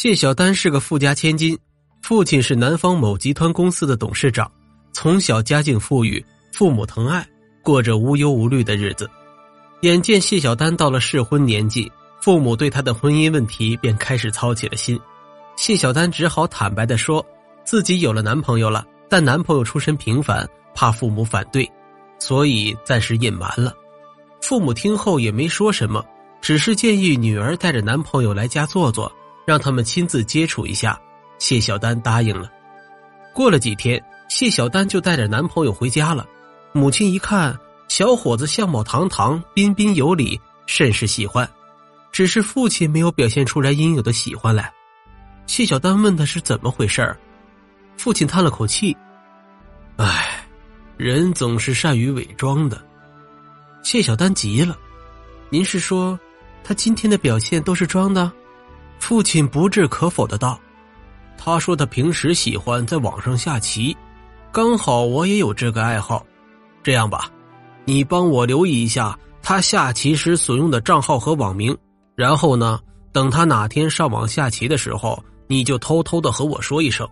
谢小丹是个富家千金，父亲是南方某集团公司的董事长，从小家境富裕，父母疼爱，过着无忧无虑的日子。眼见谢小丹到了适婚年纪，父母对她的婚姻问题便开始操起了心。谢小丹只好坦白的说，自己有了男朋友了，但男朋友出身平凡，怕父母反对，所以暂时隐瞒了。父母听后也没说什么，只是建议女儿带着男朋友来家坐坐。让他们亲自接触一下，谢小丹答应了。过了几天，谢小丹就带着男朋友回家了。母亲一看，小伙子相貌堂堂，彬彬有礼，甚是喜欢。只是父亲没有表现出来应有的喜欢来。谢小丹问他是怎么回事儿父亲叹了口气：“唉，人总是善于伪装的。”谢小丹急了：“您是说，他今天的表现都是装的？”父亲不置可否的道：“他说他平时喜欢在网上下棋，刚好我也有这个爱好。这样吧，你帮我留意一下他下棋时所用的账号和网名，然后呢，等他哪天上网下棋的时候，你就偷偷的和我说一声，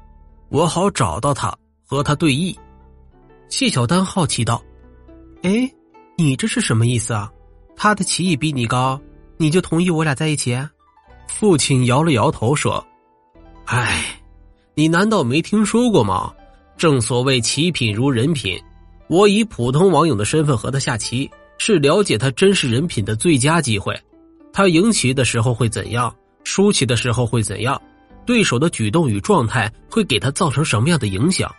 我好找到他和他对弈。”谢小丹好奇道：“哎，你这是什么意思啊？他的棋艺比你高，你就同意我俩在一起？”父亲摇了摇头说：“唉，你难道没听说过吗？正所谓棋品如人品，我以普通网友的身份和他下棋，是了解他真实人品的最佳机会。他赢棋的时候会怎样，输棋的时候会怎样，对手的举动与状态会给他造成什么样的影响？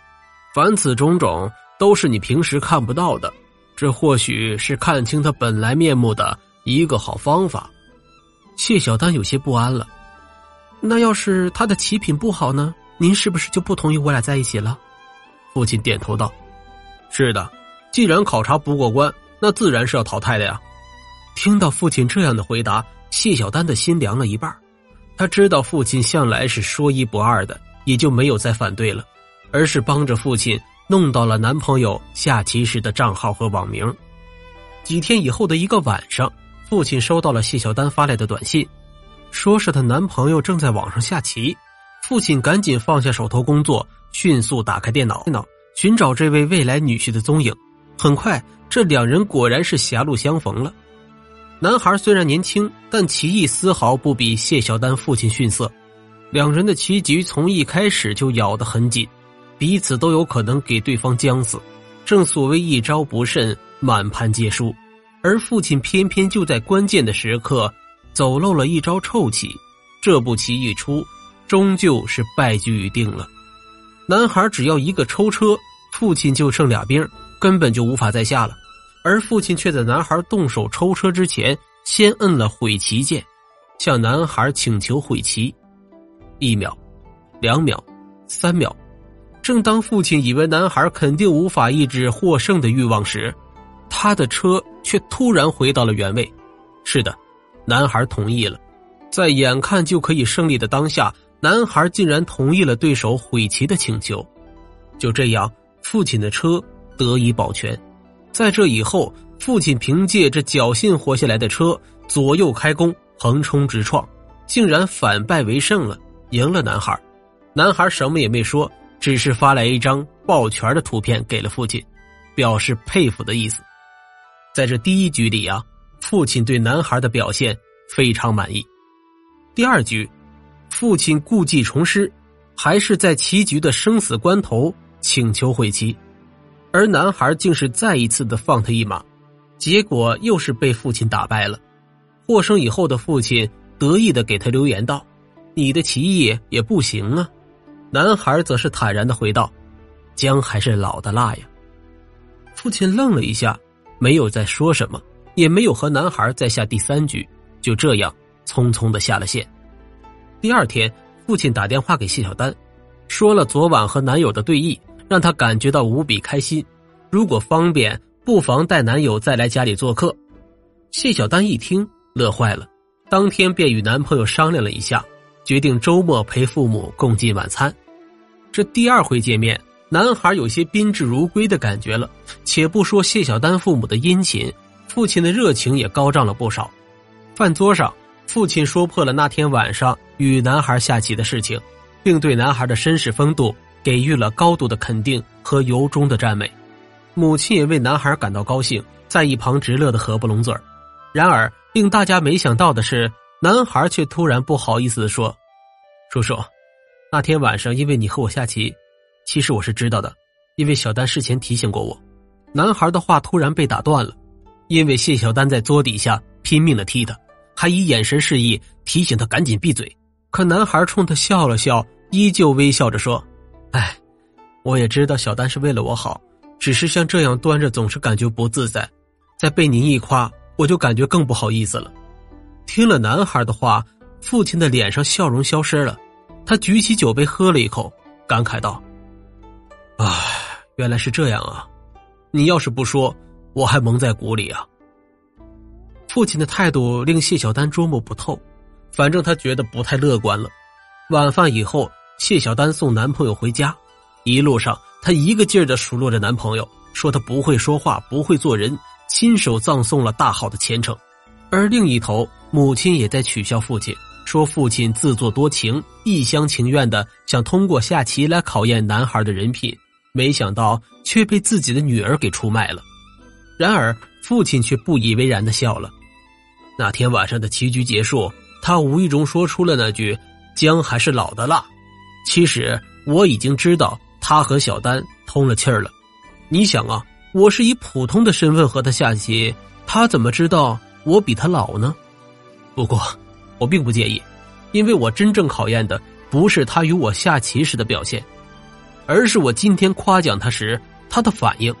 凡此种种，都是你平时看不到的。这或许是看清他本来面目的一个好方法。”谢小丹有些不安了，那要是他的棋品不好呢？您是不是就不同意我俩在一起了？父亲点头道：“是的，既然考察不过关，那自然是要淘汰的呀。”听到父亲这样的回答，谢小丹的心凉了一半。他知道父亲向来是说一不二的，也就没有再反对了，而是帮着父亲弄到了男朋友下棋时的账号和网名。几天以后的一个晚上。父亲收到了谢小丹发来的短信，说是她男朋友正在网上下棋。父亲赶紧放下手头工作，迅速打开电脑，寻找这位未来女婿的踪影。很快，这两人果然是狭路相逢了。男孩虽然年轻，但棋艺丝毫不比谢小丹父亲逊色。两人的棋局从一开始就咬得很紧，彼此都有可能给对方将死。正所谓一招不慎，满盘皆输。而父亲偏偏就在关键的时刻走漏了一招臭棋，这步棋一出，终究是败局已定了。男孩只要一个抽车，父亲就剩俩兵，根本就无法再下了。而父亲却在男孩动手抽车之前，先摁了毁棋键，向男孩请求毁棋。一秒，两秒，三秒，正当父亲以为男孩肯定无法抑制获胜的欲望时，他的车却突然回到了原位。是的，男孩同意了。在眼看就可以胜利的当下，男孩竟然同意了对手毁棋的请求。就这样，父亲的车得以保全。在这以后，父亲凭借着侥幸活下来的车，左右开弓，横冲直撞，竟然反败为胜了，赢了男孩。男孩什么也没说，只是发来一张抱拳的图片给了父亲，表示佩服的意思。在这第一局里啊，父亲对男孩的表现非常满意。第二局，父亲故技重施，还是在棋局的生死关头请求悔棋，而男孩竟是再一次的放他一马，结果又是被父亲打败了。获胜以后的父亲得意的给他留言道：“你的棋艺也不行啊。”男孩则是坦然的回道：“姜还是老的辣呀。”父亲愣了一下。没有再说什么，也没有和男孩再下第三局，就这样匆匆的下了线。第二天，父亲打电话给谢小丹，说了昨晚和男友的对弈，让他感觉到无比开心。如果方便，不妨带男友再来家里做客。谢小丹一听，乐坏了，当天便与男朋友商量了一下，决定周末陪父母共进晚餐。这第二回见面。男孩有些宾至如归的感觉了，且不说谢小丹父母的殷勤，父亲的热情也高涨了不少。饭桌上，父亲说破了那天晚上与男孩下棋的事情，并对男孩的绅士风度给予了高度的肯定和由衷的赞美。母亲也为男孩感到高兴，在一旁直乐的合不拢嘴然而，令大家没想到的是，男孩却突然不好意思的说：“叔叔，那天晚上因为你和我下棋，其实我是知道的，因为小丹事前提醒过我。”男孩的话突然被打断了，因为谢小丹在桌底下拼命的踢他。还以眼神示意提醒他赶紧闭嘴，可男孩冲他笑了笑，依旧微笑着说：“哎，我也知道小丹是为了我好，只是像这样端着总是感觉不自在，再被您一夸，我就感觉更不好意思了。”听了男孩的话，父亲的脸上笑容消失了，他举起酒杯喝了一口，感慨道：“啊，原来是这样啊！你要是不说，我还蒙在鼓里啊。”父亲的态度令谢小丹捉摸不透，反正他觉得不太乐观了。晚饭以后，谢小丹送男朋友回家，一路上她一个劲儿的数落着男朋友，说他不会说话，不会做人，亲手葬送了大好的前程。而另一头，母亲也在取笑父亲，说父亲自作多情，一厢情愿的想通过下棋来考验男孩的人品，没想到却被自己的女儿给出卖了。然而父亲却不以为然的笑了。那天晚上的棋局结束，他无意中说出了那句“姜还是老的辣”。其实我已经知道他和小丹通了气儿了。你想啊，我是以普通的身份和他下棋，他怎么知道我比他老呢？不过我并不介意，因为我真正考验的不是他与我下棋时的表现，而是我今天夸奖他时他的反应。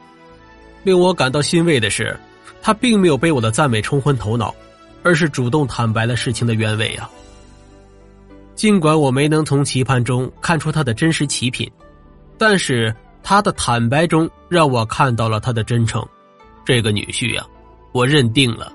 令我感到欣慰的是，他并没有被我的赞美冲昏头脑。而是主动坦白了事情的原委啊！尽管我没能从棋盘中看出他的真实棋品，但是他的坦白中让我看到了他的真诚。这个女婿呀，我认定了。